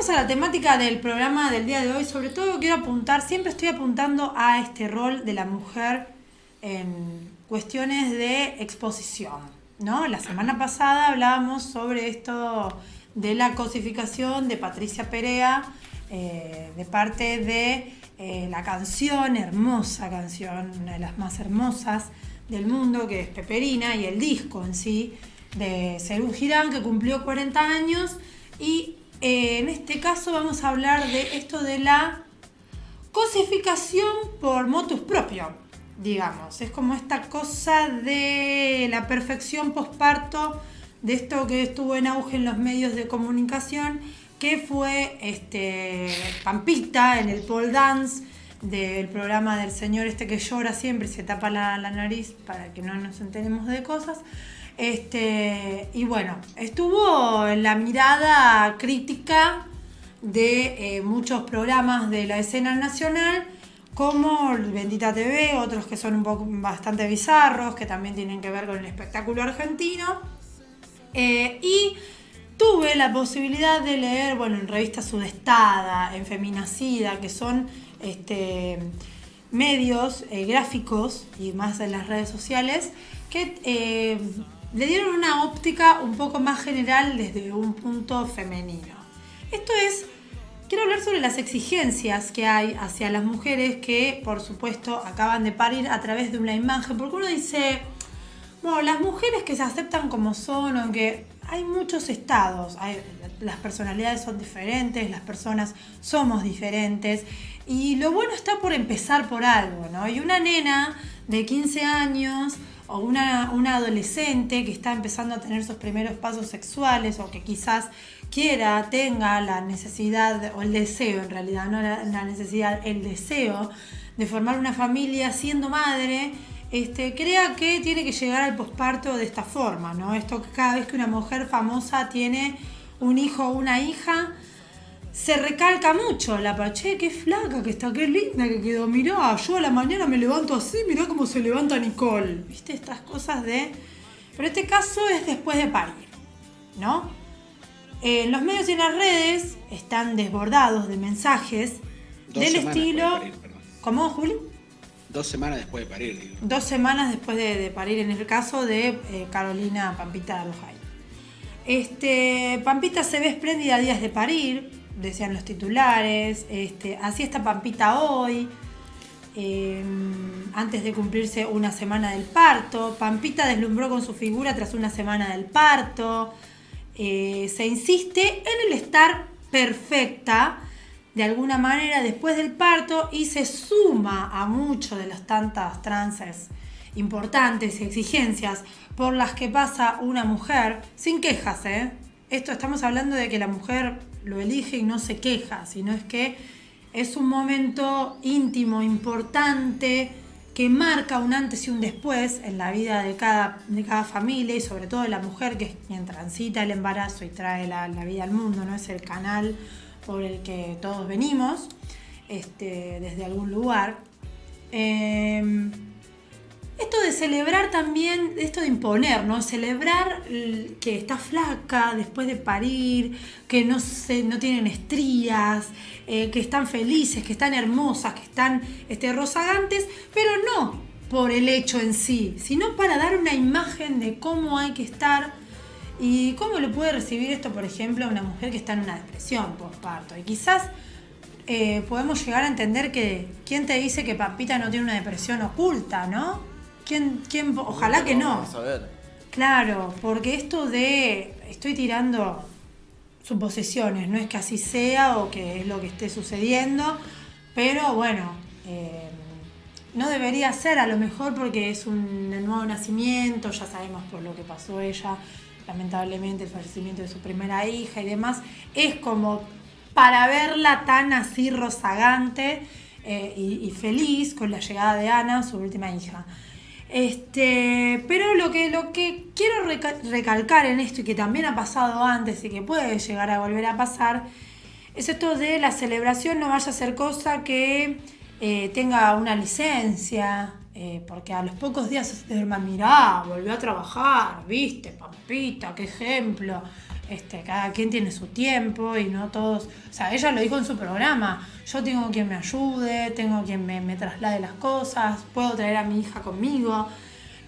vamos a la temática del programa del día de hoy. Sobre todo quiero apuntar, siempre estoy apuntando a este rol de la mujer en cuestiones de exposición. ¿no? La semana pasada hablábamos sobre esto de la cosificación de Patricia Perea eh, de parte de eh, la canción, hermosa canción, una de las más hermosas del mundo, que es Peperina, y el disco en sí de Serú Girán, que cumplió 40 años. Y eh, en este caso vamos a hablar de esto de la cosificación por motus propio, digamos. Es como esta cosa de la perfección posparto, de esto que estuvo en auge en los medios de comunicación, que fue este, Pampita en el pole dance del programa del señor este que llora siempre, se tapa la, nariz para que no nos enteremos de cosas. Este, y bueno, estuvo en la mirada crítica de eh, muchos programas de la escena nacional, como Bendita TV, otros que son un poco bastante bizarros, que también tienen que ver con el espectáculo argentino. Eh, y tuve la posibilidad de leer, bueno, en revista Sudestada, en Feminacida, que son este, medios eh, gráficos y más en las redes sociales, que le dieron una óptica un poco más general desde un punto femenino. Esto es, quiero hablar sobre las exigencias que hay hacia las mujeres que, por supuesto, acaban de parir a través de una imagen, porque uno dice, bueno, las mujeres que se aceptan como son, aunque hay muchos estados, las personalidades son diferentes, las personas somos diferentes y lo bueno está por empezar por algo, ¿no? Y una nena de 15 años o una, una adolescente que está empezando a tener sus primeros pasos sexuales o que quizás quiera, tenga la necesidad o el deseo en realidad, no la, necesidad, el deseo de formar una familia siendo madre, este, crea que tiene que llegar al posparto de esta forma, ¿no? Esto que cada vez que una mujer famosa tiene un hijo o una hija, se recalca mucho la pache, qué flaca que está, qué linda que quedó. Mirá, yo a la mañana me levanto así, mirá cómo se levanta Nicole. ¿Viste? Estas cosas de. Pero este caso es después de parir, ¿no? En los medios y en las redes están desbordados de mensajes del estilo. ¿Cómo, Juli? Dos semanas después de parir, Dos semanas después de, parir, en el caso de eh, Carolina Pampita Alojay. Este, Pampita se ve espléndida a días de parir, decían los titulares. Este, así está Pampita hoy, em, antes de cumplirse una semana del parto. Pampita deslumbró con su figura tras una semana del parto. Eh, se insiste en el estar perfecta de alguna manera después del parto y se suma a muchas de las tantas trances importantes y exigencias por las que pasa una mujer sin quejas. ¿eh? Esto estamos hablando de que la mujer lo elige y no se queja, sino es que es un momento íntimo, importante, que marca un antes y un después en la vida de cada, de cada familia y sobre todo de la mujer que es quien transita el embarazo y trae la, vida al mundo, no es el canal por el que todos venimos, este, desde algún lugar. Em, esto de celebrar también, esto de imponer, ¿no? Celebrar que está flaca después de parir, que no, se, no tienen estrías, eh, que están felices, que están hermosas, que están este, rozagantes, pero no por el hecho en sí, sino para dar una imagen de cómo hay que estar ¿Y cómo lo puede recibir esto, por ejemplo, una mujer que está en una depresión postparto? Y quizás eh, podemos llegar a entender que quién te dice que Pampita no tiene una depresión oculta, ¿no? ¿Quién, quién, ojalá que no. Vamos a ver. Claro, porque esto de estoy tirando suposiciones, no es que así sea o que es lo que esté sucediendo, pero bueno, eh, no debería ser a lo mejor porque es un nuevo nacimiento, ya sabemos por lo que pasó ella lamentablemente el fallecimiento de su primera hija y demás, es como para verla tan así rozagante eh, y, feliz con la llegada de Ana, su última hija. Este, pero lo que, lo que quiero recalcar en esto y que también ha pasado antes y que puede llegar a volver a pasar, es esto de la celebración no vaya a ser cosa que eh, tenga una licencia, eh, porque a los pocos días se hermano, mirá, volvió a trabajar, viste, Pampita, qué ejemplo. Este, cada quien tiene su tiempo y no todos, o sea, ella lo dijo en su programa, yo tengo quien me ayude, tengo quien me, me traslade las cosas, puedo traer a mi hija conmigo.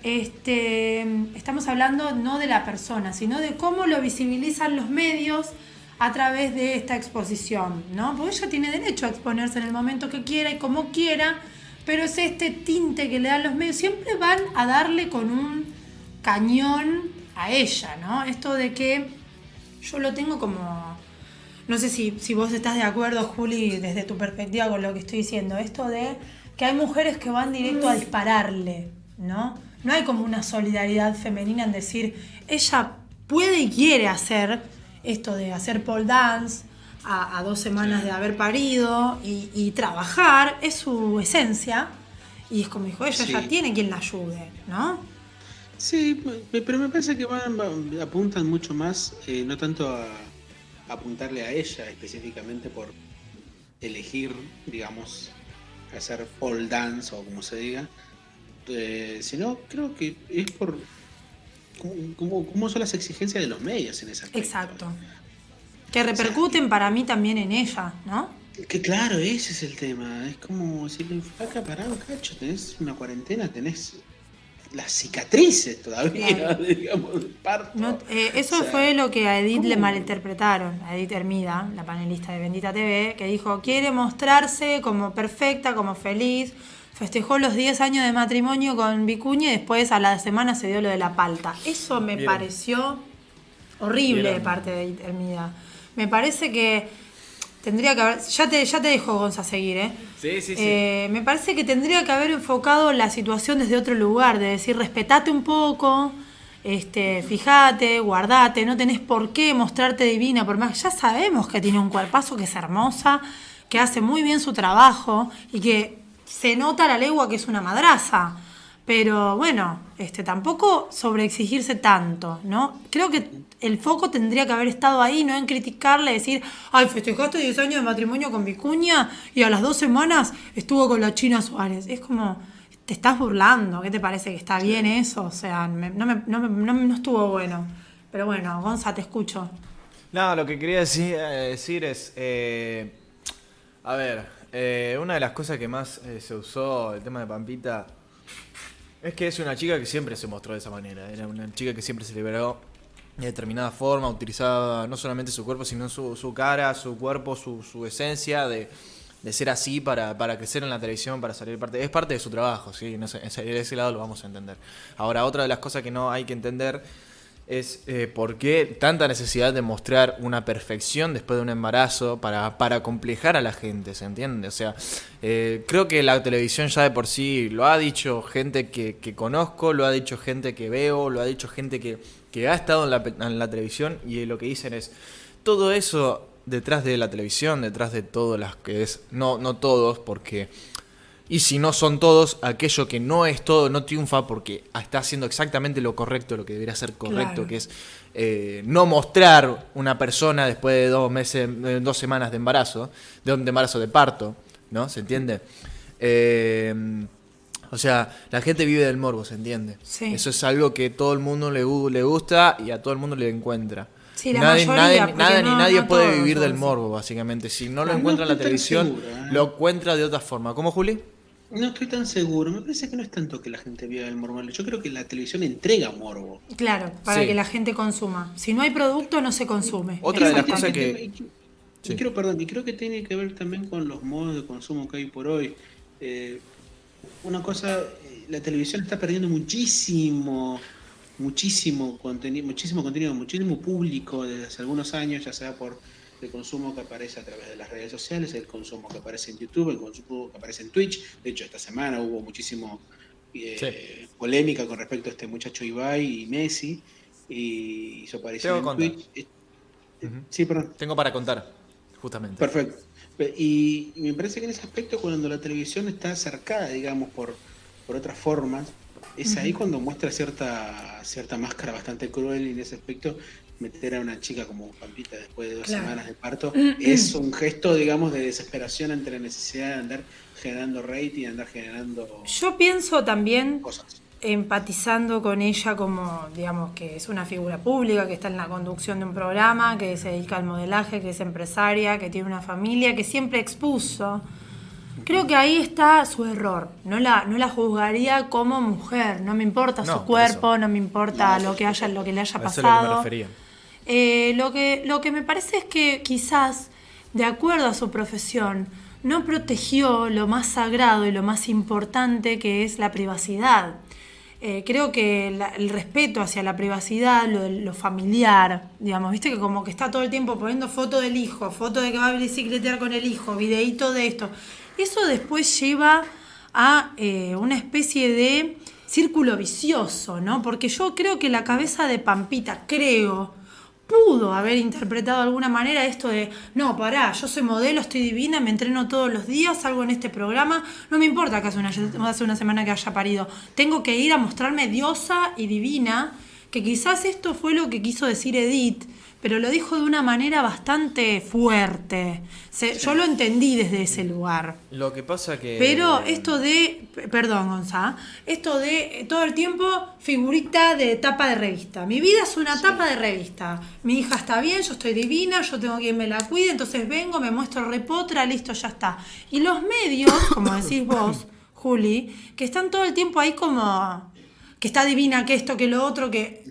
Este, estamos hablando no de la persona, sino de cómo lo visibilizan los medios a través de esta exposición, ¿no? Porque ella tiene derecho a exponerse en el momento que quiera y como quiera, pero es este tinte que le dan los medios, siempre van a darle con un cañón a ella, ¿no? Esto de que yo lo tengo como, no sé si, si vos estás de acuerdo, Juli, desde tu perspectiva con lo que estoy diciendo, esto de que hay mujeres que van directo a dispararle, ¿no? No hay como una solidaridad femenina en decir, ella puede y quiere hacer esto de hacer pole dance a, dos semanas de haber parido y, trabajar, es su esencia. Y es como dijo, ella ya tiene quien la ayude, ¿no? Sí, pero me parece que van, apuntan mucho más, eh, no tanto a, apuntarle a ella específicamente por elegir, digamos, hacer pole dance o como se diga, eh, sino creo que es por cómo, son las exigencias de los medios en esa Exacto. Que repercuten para mí también en ella, ¿no? Que claro, ese es el tema. Es como si le flaca parado, cacho, tenés una cuarentena, tenés las cicatrices todavía, digamos, parto. Eh, eso fue lo que a Edith le malinterpretaron, a Edith Hermida, la panelista de Bendita TV, que dijo, quiere mostrarse como perfecta, como feliz, festejó los 10 años de matrimonio con Vicuña y después a la semana se dio lo de la palta. Eso me pareció horrible de parte de Edith Hermida. Me parece que tendría que haber. Ya te, ya te dejo, Gonza, seguir, ¿eh? Sí, sí, sí. Eh, me parece que tendría que haber enfocado la situación desde otro lugar, de decir, respetate un poco, este, fíjate, guardate, no tenés por qué mostrarte divina, por más. Ya sabemos que tiene un cuerpazo, que es hermosa, que hace muy bien su trabajo y que se nota a la legua que es una madraza. Pero bueno, este, tampoco sobreexigirse tanto, ¿no? Creo que el foco tendría que haber estado ahí, no en criticarle, decir, ay, festejaste 10 años de matrimonio con Vicuña y a las dos semanas estuvo con la China Suárez. Es como, te estás burlando, ¿qué te parece que está bien eso? O sea, no, me, no, no, estuvo bueno. Pero bueno, Gonza, te escucho. No, lo que quería decir, eh, decir es, eh, a ver, eh, una de las cosas que más se usó, el tema de Pampita, es que es una chica que siempre se mostró de esa manera. Era una chica que siempre se liberó de determinada forma, utilizaba no solamente su cuerpo, sino su, su cara, su cuerpo, su, su esencia de, ser así para, para, crecer en la televisión, para salir parte. Es parte de su trabajo, ¿sí? En ese, en ese lado lo vamos a entender. Ahora, otra de las cosas que no hay que entender es eh, por qué tanta necesidad de mostrar una perfección después de un embarazo para, para complejar a la gente, ¿se entiende? O sea, eh, creo que la televisión ya de por sí lo ha dicho gente que, que conozco, lo ha dicho gente que veo, lo ha dicho gente que, que ha estado en la, en la televisión y lo que dicen es, todo eso detrás de la televisión, detrás de todo las que es, no, no todos, porque y si no son todos, aquello que no es todo no triunfa porque está haciendo exactamente lo correcto, lo que debería ser correcto, que es eh, no mostrar una persona después de dos meses, dos semanas de embarazo, de un embarazo de parto, ¿no? ¿Se entiende? Eh, o sea, la gente vive del morbo, ¿se entiende? Eso es algo que todo el mundo le, le gusta y a todo el mundo le encuentra. nadie, nadie, ni nadie puede vivir del morbo, básicamente. Si no lo encuentra en la televisión, ¿eh? lo encuentra de otra forma. ¿Cómo, Juli? No estoy tan seguro. Me parece que no es tanto que la gente viva el morbo. Yo creo que la televisión entrega morbo. Claro, para que la gente consuma. Si no hay producto, no se consume. Otra de las cosas que. Y, creo, perdón, y creo que tiene que ver también con los modos de consumo que hay por hoy. Eh, una cosa, la televisión está perdiendo muchísimo, muchísimo contenido, muchísimo contenido, muchísimo público desde hace algunos años, ya sea por el consumo que aparece a través de las redes sociales, el consumo que aparece en YouTube, el consumo que aparece en Twitch. De hecho, esta semana hubo muchísimo eh, polémica con respecto a este muchacho Ibai y Messi y su aparición en Twitch. Eh, sí, perdón. Tengo para contar, justamente. Perfecto. Y, me parece que en ese aspecto, cuando la televisión está cercada, digamos, por, por otras formas, es ahí cuando muestra cierta, cierta máscara bastante cruel y en ese aspecto meter a una chica como Pampita después de dos semanas de parto es un gesto, digamos, de desesperación ante la necesidad de andar generando rating, andar generando. Yo pienso también. Cosas. empatizando con ella como, digamos, que es una figura pública, que está en la conducción de un programa, que se dedica al modelaje, que es empresaria, que tiene una familia, que siempre expuso. Creo que ahí está su error. No la, no la juzgaría como mujer. No me importa No, su cuerpo, eso. no me importa lo que haya, lo que le haya eso es lo que me pasado. refería. Eh, lo, que, lo que me parece es que quizás, de acuerdo a su profesión, no protegió lo más sagrado y lo más importante que es la privacidad. Eh, creo que el respeto hacia la privacidad, lo, lo familiar, digamos, viste que como que está todo el tiempo poniendo foto del hijo, foto de que va a bicicletear con el hijo, videíto de esto. Eso después lleva a eh, una especie de círculo vicioso, ¿no? Porque yo creo que la cabeza de Pampita, creo, pudo haber interpretado de alguna manera esto de, no, pará, yo soy modelo, estoy divina, me entreno todos los días, salgo en este programa, no me importa que hace una, hace una semana que haya parido, tengo que ir a mostrarme diosa y divina, que quizás esto fue lo que quiso decir Edith, pero lo dijo de una manera bastante fuerte. Se- Yo lo entendí desde ese lugar. Lo que pasa que. Pero esto de, perdón Gonza, esto de eh, todo el tiempo figurita de tapa de revista. Mi vida es una tapa de revista. Mi hija está bien, yo estoy divina, yo tengo quien me la cuide, entonces vengo, me muestro repotra, listo, ya está. Y los medios, como decís vos, Juli, que están todo el tiempo ahí como que está divina, que esto, que lo otro, que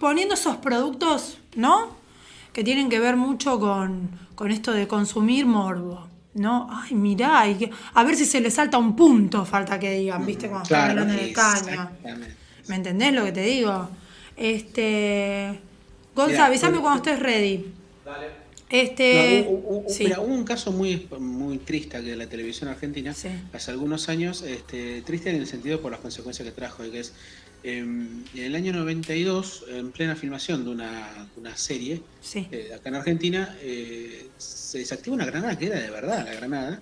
poniendo esos productos, ¿no? Que tienen que ver mucho con, con esto de consumir morbo. ¿No? Ay, mirá, y que- a ver si se le salta un punto, falta que digan, ¿viste? Cuando están Claro, hablando en el caño. exactamente. ¿Me entendés lo que te digo? Este. Gonza, Mirá, avísame cuando estés ready. Dale. Este. No, hubo, hubo- sí. mira, hubo un caso muy, muy triste de la televisión argentina Sí. hace algunos años, este, triste en el sentido por las consecuencias que trajo, que es en el año 92, en plena filmación de una, de una serie, Sí. eh, acá en Argentina, eh, se desactiva una granada que era de verdad la granada,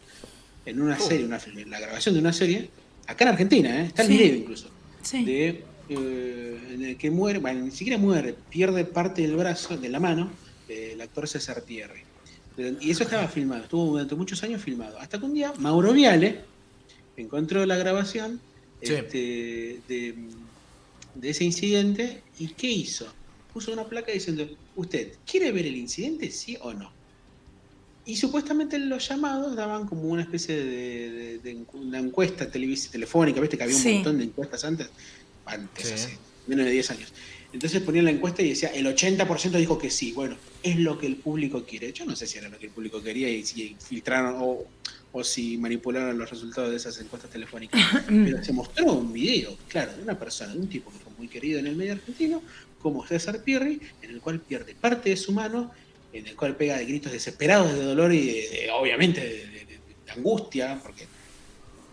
en una serie, una, en la grabación de una serie, acá en Argentina, eh, está el Sí. video incluso Sí. de eh, en el que muere, bueno, ni siquiera muere, pierde parte del brazo, de la mano, eh, el actor César Pierri. Y eso estaba filmado, estuvo durante muchos años filmado. Hasta que un día Mauro Viale encontró la grabación Sí. este, de, de ese incidente y ¿qué hizo? Puso una placa diciendo, ¿usted quiere ver el incidente, sí o no? Y supuestamente los llamados daban como una especie de, de- de encu- una encuesta televis- telefónica, viste que había un Sí. montón de encuestas antes, antes, Sí. hace menos de 10 años. Entonces ponían la encuesta y decía, el 80% dijo que sí. Bueno, es lo que el público quiere. Yo no sé si era lo que el público quería y si filtraron o, o si manipularon los resultados de esas encuestas telefónicas. Pero se mostró un video, claro, de una persona, de un tipo que fue muy querido en el medio argentino, como César Pierri, en el cual pierde parte de su mano, en el cual pega de gritos desesperados de dolor y de- de- obviamente de, de- de- de angustia, porque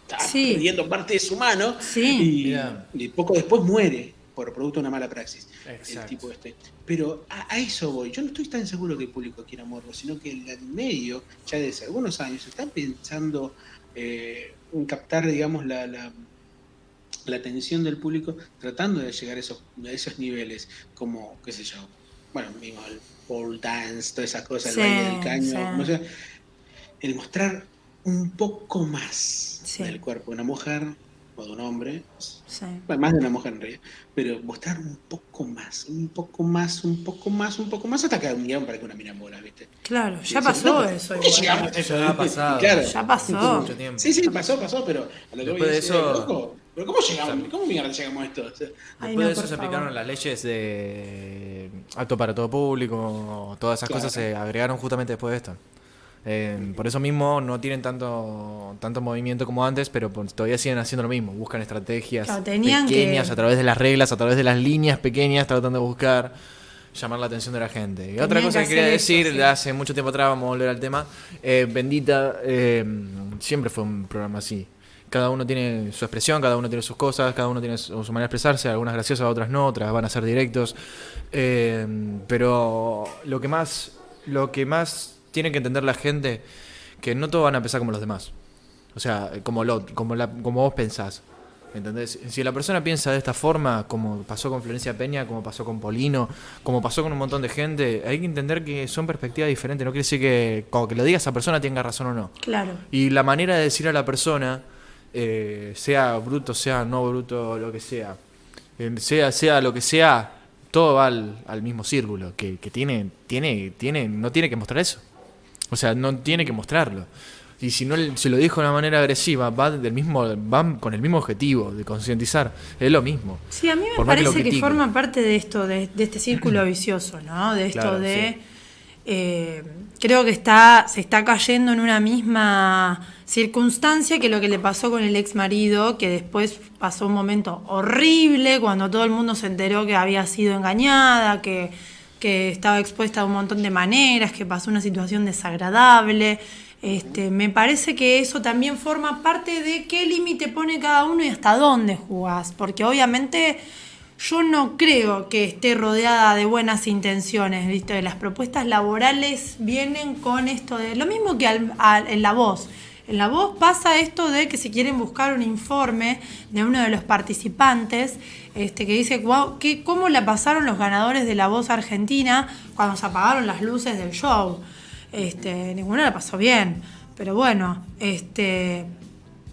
está Sí. perdiendo parte de su mano, Sí. y, Mirá. y poco después muere por producto de una mala praxis el Exacto. tipo este. Pero a, a eso voy. Yo no estoy tan seguro que el público quiera morbo, sino que el medio, ya desde algunos años, está pensando eh, en captar, digamos, la, la, la atención del público, tratando de llegar a esos, a esos niveles, como, qué sé yo, bueno, mismo el pole dance, todas esas cosas, Sí, el baile del caño, sí. como sea, el mostrar un poco más Sí. del cuerpo de una mujer o de un hombre, Sí. más de una mujer en realidad, pero mostrar un poco más, un poco más, un poco más, un poco más, hasta que un guion para que una mina mola, ¿viste? Claro, ya pasó no, eso. ¿cómo igual. llegamos a eso? Ya ha pasado. Claro. Ya pasó. Mucho tiempo. Sí, sí, pasó, pasó, pero a lo que Después voy de es, eso- eh, loco, pero ¿cómo llegamos? ¿Cómo mierda llegamos a esto? O sea, Ay, Después no, de eso se aplicaron las leyes de apto para todo público, todas esas Claro. cosas se agregaron justamente después de esto. Eh, por eso mismo no tienen tanto tanto movimiento como antes, pero por- todavía siguen haciendo lo mismo, buscan estrategias Claro, pequeñas que- a través de las reglas, a través de las líneas pequeñas, tratando de buscar llamar la atención de la gente. Y otra cosa que que quería decir, sí. hace mucho tiempo atrás, vamos a volver al tema, eh, Bendita eh, siempre fue un programa así. Cada uno tiene su expresión, cada uno tiene sus cosas, cada uno tiene su, manera de expresarse, algunas graciosas, otras no, otras van a ser directos. Eh, pero lo que más, lo que más tiene que entender la gente, que no todos van a pensar como los demás. O sea, como, lo, como, la, como vos pensás. ¿Entendés? Si la persona piensa de esta forma, como pasó con Florencia Peña, como pasó con Polino, como pasó con un montón de gente, hay que entender que son perspectivas diferentes. No quiere decir que, como que lo diga esa persona tenga razón o no. Claro. Y la manera de decir a la persona eh, sea bruto, sea no bruto, lo que sea, eh, sea, sea lo que sea, todo va al, al mismo círculo, que, que tiene, tiene, tiene, no tiene que mostrar eso. O sea, no tiene que mostrarlo. Y si no se lo dijo de una manera agresiva, va del mismo, van con el mismo objetivo de concientizar. Es lo mismo. Sí, a mí me Por que parece que, forma parte de esto, de, de este círculo vicioso, ¿no? De esto Claro, de. sí. eh, creo que está, se está cayendo en una misma circunstancia que lo que le pasó con el ex marido, que después pasó un momento horrible cuando todo el mundo se enteró que había sido engañada, que, que estaba expuesta a un montón de maneras, que pasó una situación desagradable. Este, me parece que eso también forma parte de qué límite pone cada uno y hasta dónde jugás, porque obviamente yo no creo que esté rodeada de buenas intenciones, ¿viste? Las propuestas laborales vienen con esto de lo mismo que al- en la voz. En la voz pasa esto de que si quieren buscar un informe de uno de los participantes este, que dice "Guau, ¿qué- cómo la pasaron los ganadores de la voz argentina cuando se apagaron las luces del show. Este, ninguna la pasó bien. Pero bueno, este,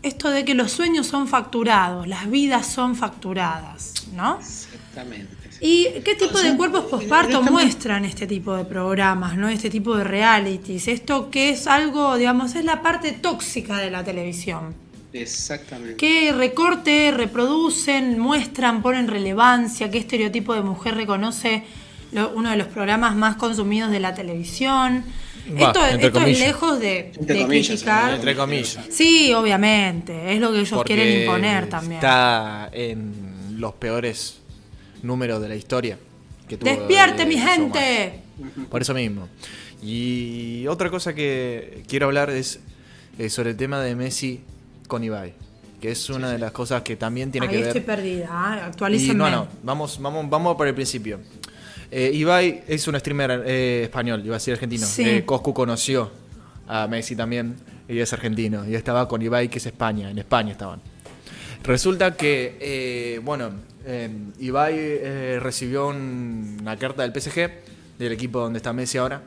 esto de que los sueños son facturados, las vidas son facturadas, ¿no? Exactamente. ¿Y qué tipo O sea, de cuerpos posparto muestran este tipo de programas, ¿no? Este tipo de realities. Esto que es algo, digamos, es la parte tóxica de la televisión. Exactamente. ¿Qué recorte, reproducen, muestran, ponen relevancia? ¿Qué estereotipo de mujer reconoce lo- uno de los programas más consumidos de la televisión? Esto entre esto es lejos de, Entre de comillas, criticar. Entre comillas. Sí, obviamente, es lo que ellos Porque quieren imponer también. Está en los peores números de la historia. Que tuvo ¡Despierte, el mi gente! Por eso mismo. Y otra cosa que quiero hablar es eh, sobre el tema de Messi con Ibai. Que es una de las cosas que también tiene Ahí que ver. estoy perdida, ¿eh? Y actualícenme. no, no, vamos, vamos, vamos por el principio. Eh, Ibai es un streamer eh, español, iba a decir argentino. Sí. Eh, Coscu conoció a Messi también, y es argentino. Y estaba con Ibai, que es España, en España estaban. Resulta que, eh, bueno, eh, Ibai eh, recibió un- una carta del PSG, del equipo donde está Messi ahora,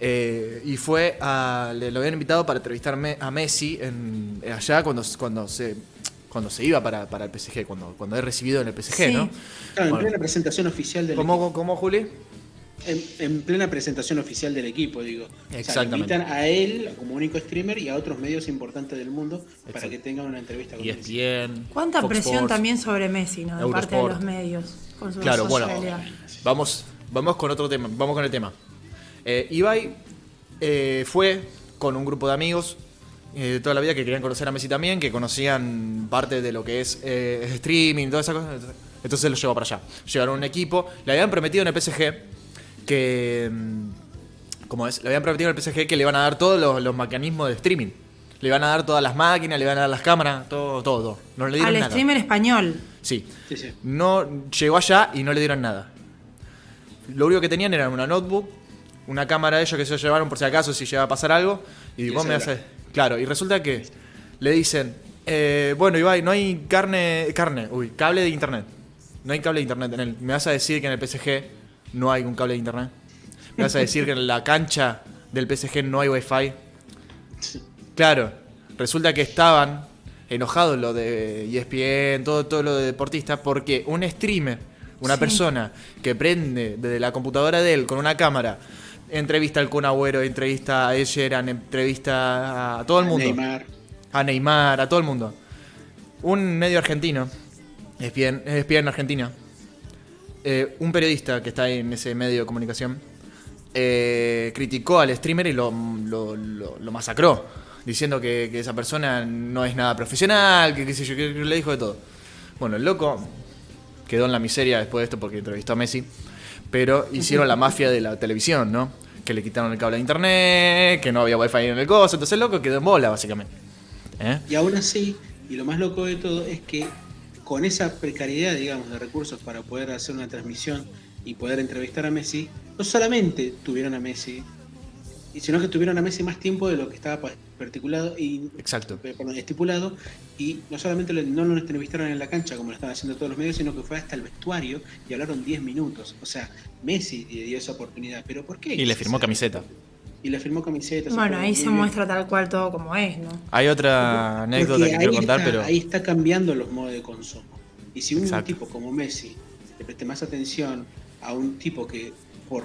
eh, y fue a, le lo habían invitado para entrevistar me- a Messi en, allá cuando, cuando se cuando se iba para, para el PSG, cuando, cuando es recibido en el PSG, Sí. ¿no? Claro, en presentación oficial del ¿Cómo, equipo. cómo, Juli? En, en plena presentación oficial del equipo, digo. O sea, le Exactamente. invitan a él como único streamer y a otros medios importantes del mundo para que tengan una entrevista con. ESPN. Cuánta Fox presión Sports. también sobre Messi, ¿no? De parte de los medios. Con su Claro, bueno, vamos, vamos con otro tema, vamos con el tema. Eh, Ibai eh, fue con un grupo de amigos eh, de toda la vida que querían conocer a Messi también, que conocían parte de lo que es eh, streaming, todas esas cosas. Entonces lo llevó para allá. Llevaron un equipo, le habían prometido en el PSG que... mm, ¿Cómo es? Le habían prometido en el PSG que le iban a dar todos los, los mecanismos de streaming. Le iban a dar todas las máquinas, le iban a dar las cámaras, todo, todo, todo. No le dieron Al nada. streamer español. Sí. Sí, sí. No llegó allá y no le dieron nada. Lo único que tenían era una notebook, una cámara de ellos que se llevaron por si acaso si llega a pasar algo. Y, Y vos me haces. Claro, y resulta que le dicen, eh, bueno, Ibai, no hay carne, carne, uy, cable de internet. No hay cable de internet en el. ¿Me vas a decir que en el PSG no hay un cable de internet? ¿Me vas a decir que en la cancha del PSG no hay wifi? Claro, resulta que estaban enojados lo de ESPN, todo, todo lo de deportistas, porque un streamer, una Sí. persona que prende desde la computadora de él con una cámara, entrevista al Kun Agüero, entrevista a Ed Sheeran, entrevista a todo el mundo, Neymar. a Neymar, a todo el mundo. Un medio argentino, ESPN, ESPN Argentina, eh, un periodista que está en ese medio de comunicación, eh, criticó al streamer y lo, masacró, diciendo que, esa persona no es nada profesional, que yo, le dijo de todo. Bueno, el loco quedó en la miseria después de esto porque entrevistó a Messi, pero hicieron la mafia de la televisión, ¿no? Que le quitaron el cable de internet, que no había wifi en el coso, entonces el loco quedó en bola, básicamente. ¿Eh? Y aún así, y lo más loco de todo es que con esa precariedad, digamos, de recursos para poder hacer una transmisión y poder entrevistar a Messi, no solamente tuvieron a Messi, sino que tuvieron a Messi más tiempo de lo que estaba pa- particulado y Exacto. eh, perdón, estipulado y no solamente no lo entrevistaron en la cancha como lo están haciendo todos los medios, sino que fue hasta el vestuario y hablaron 10 minutos. O sea, Messi dio esa oportunidad, pero ¿por qué? Y le firmó camiseta. Y le firmó camisetas. Bueno, ahí se muestra tal cual todo como es, ¿no? Hay otra anécdota Porque que quiero contar, está, pero. Ahí está cambiando los modos de consumo. Y si un Exacto. tipo como Messi le preste más atención a un tipo que por,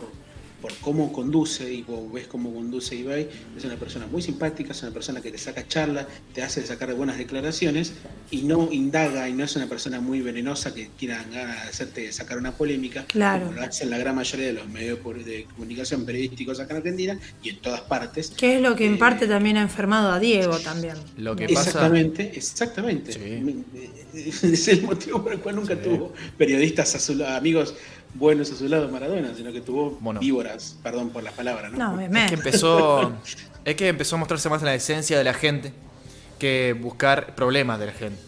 por cómo conduce y vos ves cómo conduce Ibai, es una persona muy simpática, es una persona que te saca charla, te hace sacar buenas declaraciones y no indaga y no es una persona muy venenosa que quiera ganas de hacerte sacar una polémica, Claro. como lo hacen la gran mayoría de los medios de comunicación periodísticos acá en Argentina y en todas partes. Que es lo que en Eh, parte también ha enfermado a Diego también. Lo que ¿no? pasa- Exactamente, exactamente. Sí. Es el motivo por el cual nunca tuvo periodistas a su amigos buenos a su lado Maradona, sino que tuvo Bueno. víboras, perdón por las palabras, ¿no? No, Es que empezó. es que empezó a mostrarse más la esencia de la gente que buscar problemas de la gente.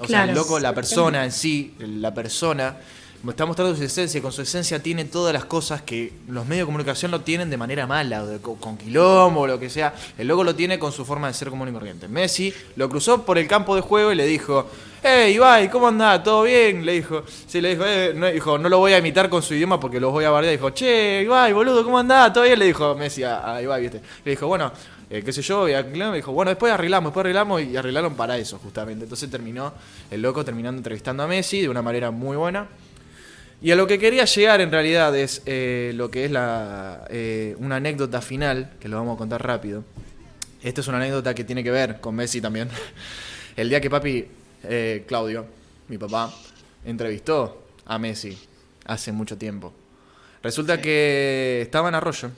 O sea, el loco, la persona en sí, la persona, está mostrando su esencia, y con su esencia tiene todas las cosas que los medios de comunicación lo tienen de manera mala, o de- con, quilombo o lo que sea. El loco lo tiene con su forma de ser común y corriente. Messi lo cruzó por el campo de juego y le dijo, hey Ibai, ¿cómo andás? ¿Todo bien? Le dijo, sí, le dijo, eh, no, dijo, no lo voy a imitar con su idioma porque los voy a bardear. Dijo, che, Ibai, boludo, ¿cómo andás? ¿Todo bien? Le dijo Messi a, a Ibai, ¿viste? Le dijo, bueno, eh, qué sé yo, y me dijo, bueno, después arreglamos, después arreglamos y arreglaron para eso, justamente. Entonces terminó el loco terminando entrevistando a Messi de una manera muy buena. Y a lo que quería llegar en realidad es eh, lo que es la, eh, una anécdota final, que lo vamos a contar rápido. Esta es una anécdota que tiene que ver con Messi también. El día que papi, eh, Claudio, mi papá, entrevistó a Messi hace mucho tiempo. Resulta que estaba en Arroyo,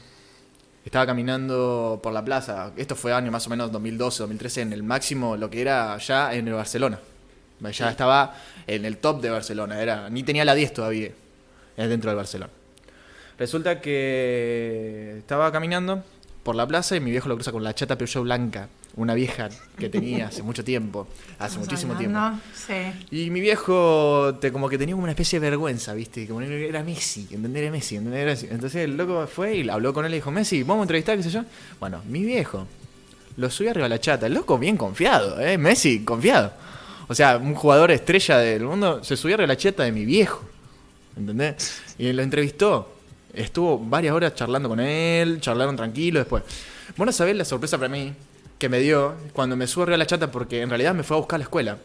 estaba caminando por la plaza, esto fue año más o menos 2012, 2013, en el máximo, lo que era ya en el Barcelona. Ya estaba en el top de Barcelona, era, ni tenía la 10 todavía dentro del Barcelona. Resulta que estaba caminando por la plaza y mi viejo lo cruza con la chata Peugeot blanca, una vieja que tenía hace mucho tiempo, hace muchísimo tiempo. Sí. Y mi viejo te, como que tenía como una especie de vergüenza, ¿viste? Como que era Messi, ¿entendés? Era Messi, ¿entendés? Era Messi. Entonces el loco fue y habló con él y dijo, Messi, vamos a entrevistar, qué sé yo. Bueno, mi viejo lo subió arriba a la chata. El loco bien confiado, ¿eh? Messi, confiado. O sea, un jugador estrella del mundo se subió arriba a la chata de mi viejo, ¿entendés? Y lo entrevistó. Estuvo varias horas charlando con él, charlaron tranquilo después. Vos no sabés la sorpresa para mí que me dio cuando me subo arriba a la chata porque en realidad me fue a buscar a la escuela.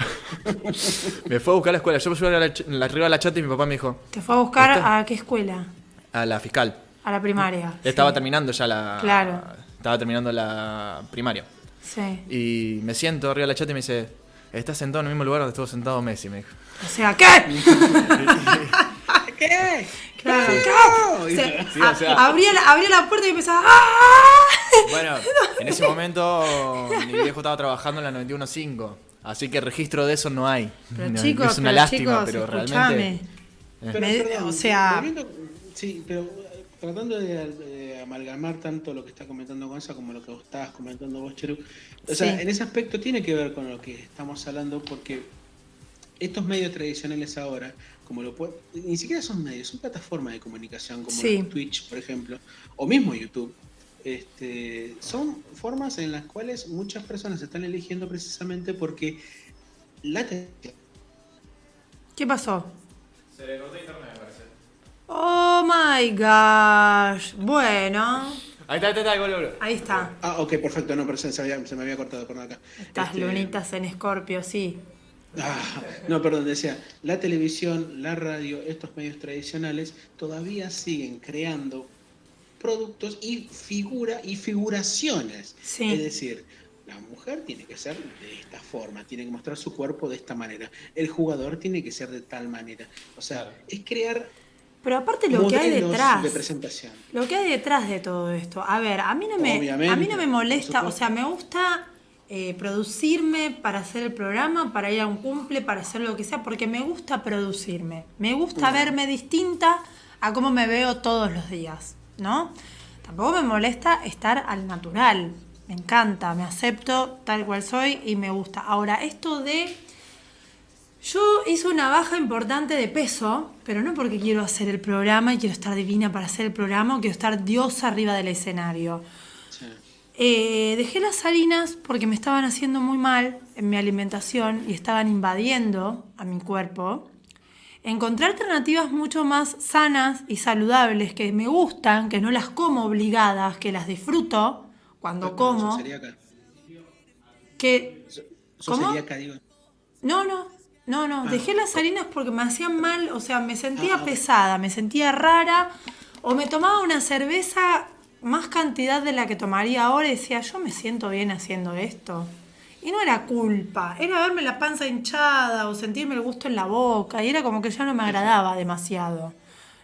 me fue a buscar a la escuela. Yo me subí arriba a la, chata y mi papá me dijo, ¿Te fue a buscar a qué escuela? a la fiscal. A la primaria. Estaba sí. terminando ya la. Claro. Estaba terminando la primaria. Sí. Y me siento arriba de la chata y me dice, estás sentado en el mismo lugar donde estuvo sentado Messi, me dijo. O sea, ¿qué? ¿Qué? Claro, ¿qué? Sí, o sea- abría, la, abría la puerta y empezaba. ¡Ah! Bueno, en ese momento mi viejo estaba trabajando en la 91.5. Así que registro de eso no hay. Pero No, chicos, es una pero lástima, chicos, pero escuchame. realmente. Pero, Me- perdón, o sea- sí, pero eh, tratando de, de amalgamar tanto lo que está comentando Gonza como lo que vos estabas comentando vos, Cheru. O sea, Sí. en ese aspecto tiene que ver con lo que estamos hablando porque estos medios tradicionales ahora, como lo puede- ni siquiera son medios, son plataformas de comunicación como Sí. Twitch, por ejemplo, o mismo YouTube. Este, son formas en las cuales muchas personas están eligiendo precisamente porque la ¿Qué pasó? Se le cortó internet, me parece. Oh my gosh. Bueno, Ahí está, ahí está, ahí está, ahí. Ah, ok, perfecto, no, pero se, se había- se me había cortado por acá. Estas Este, lunitas en Escorpio, sí. ah, no, perdón, decía, la televisión, la radio, estos medios tradicionales todavía siguen creando productos y figura y figuraciones. Sí. Es decir, la mujer tiene que ser de esta forma, tiene que mostrar su cuerpo de esta manera, el jugador tiene que ser de tal manera. O sea, es crear Pero aparte lo que hay detrás. de presentación. Lo que hay detrás de todo esto. A ver, a mí no me, Obviamente, a mí no me molesta, o sea, me gusta eh, producirme para hacer el programa, para ir a un cumple, para hacer lo que sea, porque me gusta producirme. Me gusta verme distinta a cómo me veo todos los días, ¿no? Tampoco me molesta estar al natural. Me encanta, me acepto tal cual soy y me gusta. Ahora, esto de yo hice una baja importante de peso, pero no porque quiero hacer el programa y quiero estar divina para hacer el programa o quiero estar diosa arriba del escenario. Sí. Eh, dejé las harinas porque me estaban haciendo muy mal en mi alimentación y estaban invadiendo a mi cuerpo. encontrar alternativas mucho más sanas y saludables que me gustan, que no las como obligadas, que las disfruto cuando como. Que, ¿Cómo? No, no, no, no. Ah. Dejé las harinas porque me hacían mal, o sea, me sentía ah, pesada, me sentía rara, o me tomaba una cerveza más cantidad de la que tomaría ahora y decía, yo me siento bien haciendo esto. Y no era culpa, era verme la panza hinchada o sentirme el gusto en la boca, y era como que ya no me agradaba demasiado,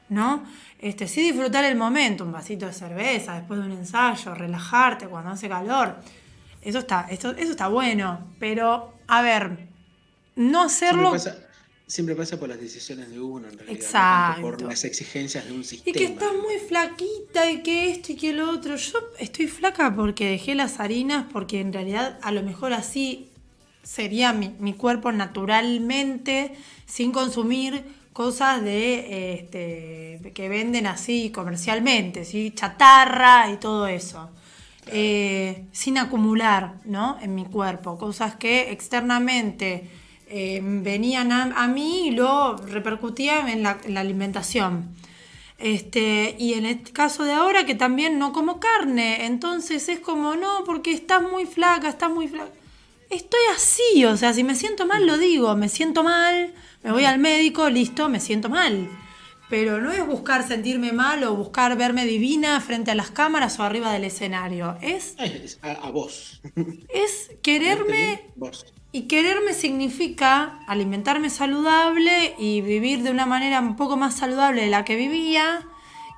¿no? Este, sí disfrutar el momento, un vasito de cerveza después de un ensayo, relajarte cuando hace calor. Eso está, eso está bueno, pero a ver, no hacerlo siempre pasa por las decisiones de uno, en realidad. Exacto. por las exigencias de un sistema. Y que estás muy flaquita y que esto y que lo otro. Yo estoy flaca porque dejé las harinas, porque en realidad a lo mejor así sería mi, cuerpo naturalmente, sin consumir cosas de este, que venden así comercialmente, ¿sí? chatarra y todo eso. Eh, sin acumular ¿no? en mi cuerpo, cosas que externamente eh, venían a, mí y lo repercutían en la, alimentación. Este, y en el caso de ahora que también no como carne, entonces es como, no, porque estás muy flaca, estás muy flaca. Estoy así, o sea, si me siento mal lo digo, me siento mal, me voy al médico, listo, me siento mal. Pero no es buscar sentirme mal o buscar verme divina frente a las cámaras o arriba del escenario. Es. A, vos. Es quererme. Y quererme significa alimentarme saludable y vivir de una manera un poco más saludable de la que vivía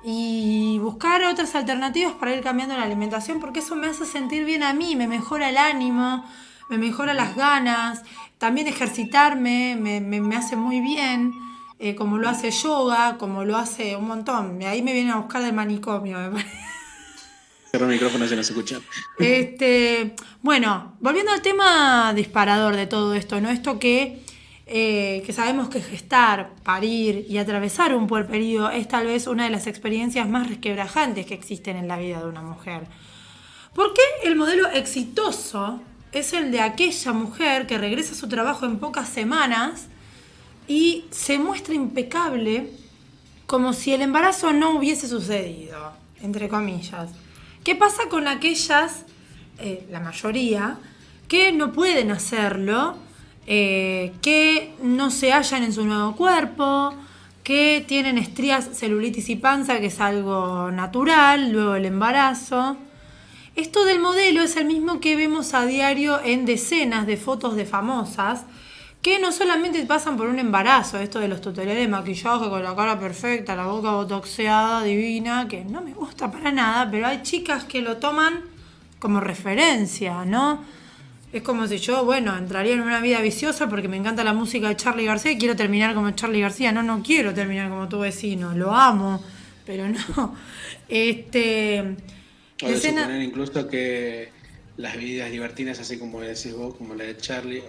y buscar otras alternativas para ir cambiando la alimentación porque eso me hace sentir bien a mí, me mejora el ánimo, me mejora las ganas, también ejercitarme me, hace muy bien. Eh, como lo hace yoga, como lo hace un montón. Ahí me vienen a buscar del manicomio, me parece. Cerro el micrófono, se nos escucha. Este, bueno, volviendo al tema disparador de todo esto, ¿no? Esto que, eh, que sabemos que gestar, parir y atravesar un puerperío es tal vez una de las experiencias más resquebrajantes que existen en la vida de una mujer. ¿Por qué el modelo exitoso es el de aquella mujer que regresa a su trabajo en pocas semanas y se muestra impecable como si el embarazo no hubiese sucedido, entre comillas? ¿Qué pasa con aquellas, eh, la mayoría, que no pueden hacerlo, eh, que no se hallan en su nuevo cuerpo, que tienen estrías, celulitis y panza, que es algo natural, luego el embarazo? Esto del modelo es el mismo que vemos a diario en decenas de fotos de famosas, que no solamente pasan por un embarazo, esto de los tutoriales de maquillaje con la cara perfecta, la boca botoxeada, divina, que no me gusta para nada, pero hay chicas que lo toman como referencia, ¿no? Es como si yo, bueno, entraría en una vida viciosa porque me encanta la música de Charlie García y quiero terminar como Charlie García. No, no quiero terminar como tu vecino, lo amo, pero no. Este. O suponer incluso que las vidas libertinas, así como decís vos, como la de Charlie,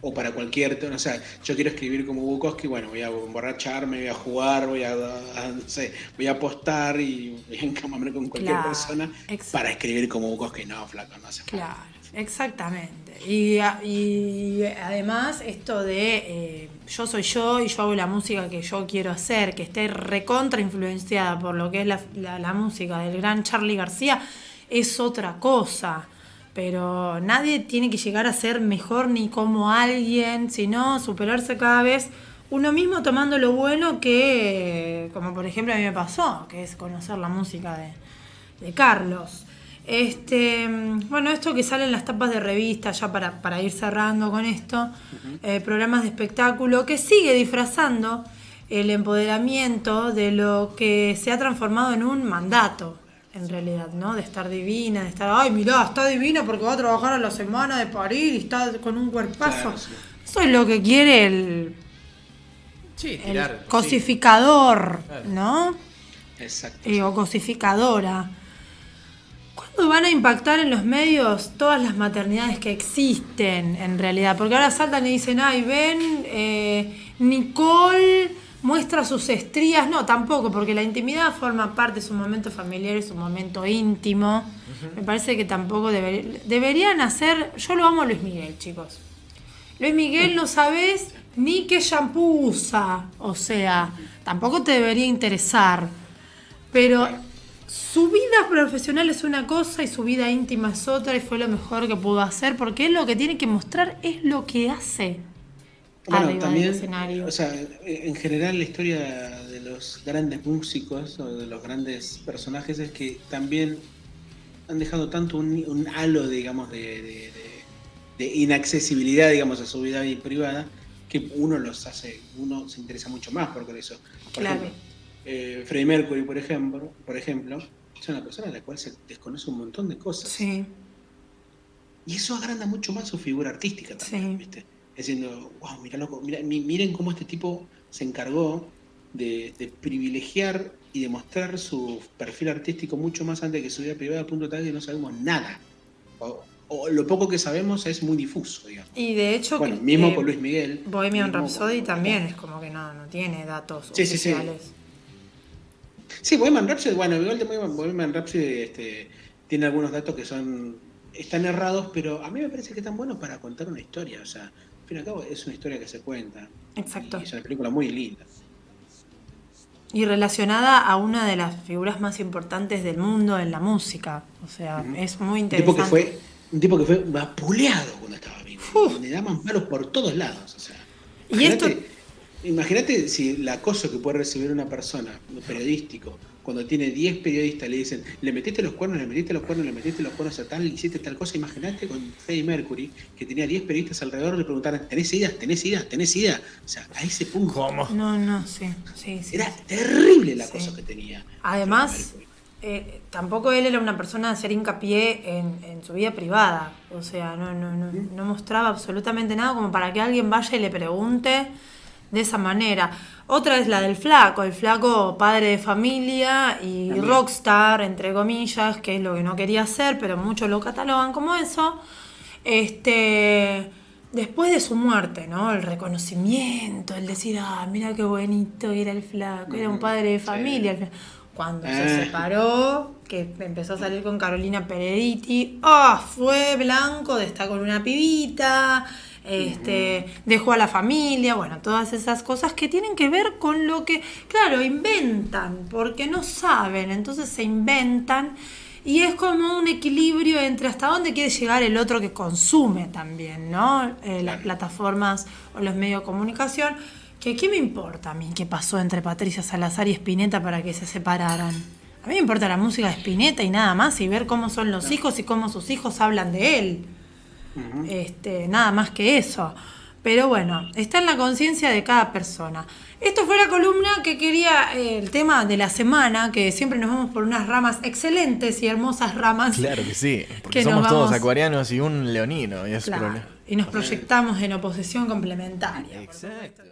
o para cualquier, o sea, yo quiero escribir como Bukowski, bueno, voy a emborracharme, voy a jugar, voy a, no sé, voy a apostar y voy a encamarme con cualquier persona para escribir como Bukowski, no, flaco, no hace Claro, exactamente. Y, y, además esto de eh, yo soy yo y yo hago la música que yo quiero hacer, que esté recontra influenciada por lo que es la, la música del gran Charlie García, es otra cosa pero nadie tiene que llegar a ser mejor ni como alguien, sino superarse cada vez uno mismo tomando lo bueno que, como por ejemplo a mí me pasó, que es conocer la música de, Carlos. Este, bueno, esto que sale en las tapas de revista, ya para, ir cerrando con esto, eh, programas de espectáculo, que sigue disfrazando el empoderamiento de lo que se ha transformado en un mandato en realidad, ¿no? De estar divina, de estar, ay, mirá, está divina porque va a trabajar a la semana de parir y está con un cuerpazo. Eso es lo que quiere el, sí, cosificador, ¿no? Exacto. o cosificadora. ¿Cuándo van a impactar en los medios todas las maternidades que existen en realidad? Porque ahora saltan y dicen, ay, ven, eh, Nicole muestra sus estrías, no, tampoco, porque la intimidad forma parte de su momento familiar, es un momento íntimo. Me parece que tampoco deberían hacer, yo lo amo a Luis Miguel, chicos. Luis Miguel, no sabes ni qué shampoo usa. O sea, tampoco te debería interesar. Pero su vida profesional es una cosa y su vida íntima es otra y fue lo mejor que pudo hacer porque él lo que tiene que mostrar es lo que hace. También, escenario. o sea, en general la historia de los grandes músicos o de los grandes personajes es que también han dejado tanto un, un halo, digamos, de, de- de- de inaccesibilidad, digamos, a su vida privada, que uno los hace, uno se interesa mucho más por eso. Por Claro. ejemplo, eh, Freddie Mercury, por ejemplo, por ejemplo, es una persona a la cual se desconoce un montón de cosas. Sí, Y eso agranda mucho más su figura artística también, Sí. ¿viste? Diciendo, wow, mira loco, miren cómo este tipo se encargó de, de privilegiar y de mostrar su perfil artístico mucho más antes que su vida privada, a punto tal que no sabemos nada. O, o lo poco que sabemos es muy difuso, digamos. y de hecho Bueno, que- mismo eh, con Luis Miguel. Bohemian Rhapsody con- también es como que no, no tiene datos Sí, sí, sí. oficiales. Sí, Bohemian Rhapsody, bueno, igual de Bohemian, Rhapsody este, tiene algunos datos que son están errados, pero a mí me parece que están buenos para contar una historia. O sea, fin y al cabo es una historia que se cuenta. Exacto. Y es una película muy linda. Y relacionada a una de las figuras más importantes del mundo en la música. O sea, es muy Un tipo interesante. que fue, un tipo que fue vapuleado cuando estaba vivo. Le daban palos por todos lados. O sea, Y esto- imagínate, si el acoso que puede recibir una persona periodístico cuando tiene 10 periodistas le dicen, le metiste los cuernos, le metiste los cuernos, le metiste los cuernos a tal, hiciste tal cosa. Imagínate con Freddie Mercury, que tenía 10 periodistas alrededor, le preguntaran, ¿tenés ideas? ¿Tenés ideas? ¿Tenés ideas? O sea, a ese punto. ¿Cómo? No, no, sí, sí, sí. Era terrible el Sí. acoso que tenía. Además, eh, tampoco él era una persona de hacer hincapié en, en su vida privada. O sea, no, no, no, no mostraba absolutamente nada como para que alguien vaya y le pregunte de esa manera. Otra es la del flaco, el flaco padre de familia y También. rockstar, entre comillas, que es lo que no quería hacer, pero muchos lo catalogan como eso. Este, después de su muerte, ¿no? El reconocimiento, el decir, ah, mira qué bonito era el flaco, era un Ujú, padre de familia. Cuando se Ah. separó, que empezó a salir con Carolina Peretti, ah, fue blanco de estar con una pibita, este, dejó a la familia, bueno, todas esas cosas que tienen que ver con lo que, claro, inventan, porque no saben, entonces se inventan y es como un equilibrio entre hasta dónde quiere llegar el otro que consume también, ¿no? Eh, las plataformas o los medios de comunicación. Que, ¿Qué me importa a mí qué pasó entre Patricia Salazar y Spinetta para que se separaran? A mí me importa la música de Spinetta y nada más, y ver cómo son los hijos y cómo sus hijos hablan de él. Este, nada más que eso. Pero bueno, está en la conciencia de cada persona. Esto fue la columna que quería, eh, el tema de la semana, que siempre nos vamos por unas ramas excelentes y hermosas ramas. Claro que sí, porque Que somos todos acuarianos y un leonino. Y, es Claro, problema. y nos proyectamos en oposición complementaria. Exacto.